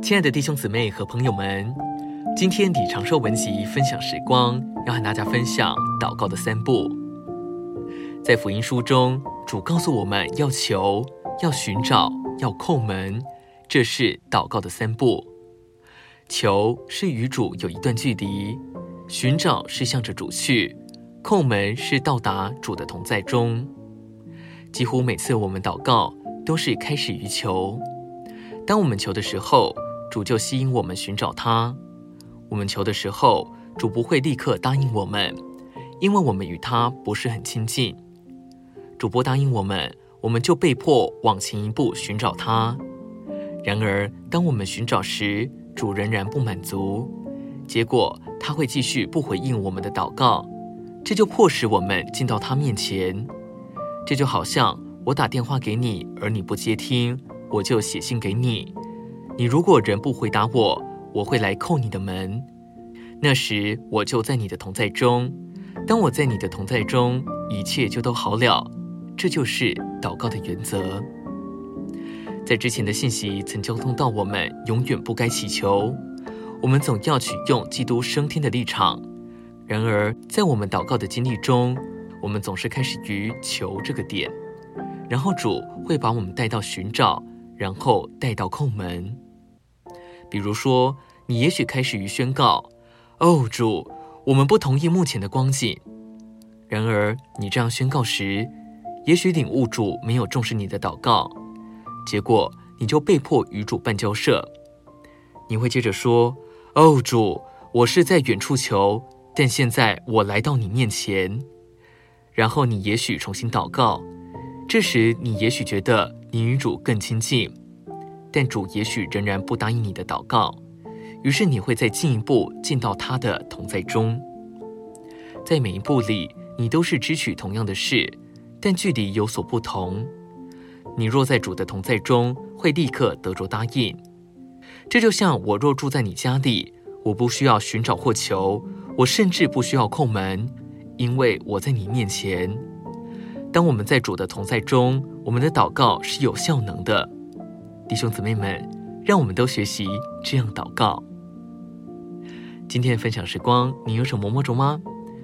亲爱的弟兄姊妹和朋友们，今天李长寿文集分享时光，要和大家分享祷告的三步。在福音书中，主告诉我们要求、要寻找、要叩门，这是祷告的三步。求是与主有一段距离，寻找是向着主去，叩门是到达主的同在中。几乎每次我们祷告，都是开始于求。当我们求的时候，主就吸引我们寻找他；我们求的时候，主不会立刻答应我们，因为我们与他不是很亲近。主不答应我们，我们就被迫往前一步寻找他。然而，当我们寻找时，主仍然不满足，结果他会继续不回应我们的祷告，这就迫使我们进到他面前。这就好像我打电话给你，而你不接听。我就写信给你，你如果仍不回答我，我会来叩你的门。那时我就在你的同在中，当我在你的同在中，一切就都好了。这就是祷告的原则。在之前的信息曾交通到，我们永远不该祈求，我们总要取用基督升天的立场。然而，在我们祷告的经历中，我们总是开始于求这个点，然后主会把我们带到寻找。然后带到叩门，比如说，你也许开始于宣告：“哦，主，我们不同意目前的光景。”然而，你这样宣告时，也许领悟主没有重视你的祷告，结果你就被迫与主办交涉。你会接着说：“哦，主，我是在远处求，但现在我来到你面前。”然后你也许重新祷告，这时你也许觉得。你与主更亲近，但主也许仍然不答应你的祷告，于是你会再进一步进到他的同在中。在每一步里，你都是支取同样的事，但距离有所不同。你若在主的同在中，会立刻得着答应。这就像我若住在你家里，我不需要寻找或求，我甚至不需要叩门，因为我在你面前。当我们在主的同在中，我们的祷告是有效能的。弟兄姊妹们，让我们都学习这样祷告。今天的分享时光，你有什么摸着吗？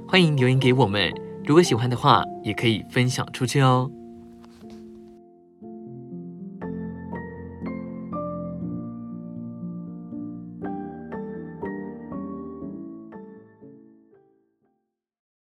欢迎留言给我们。如果喜欢的话，也可以分享出去哦。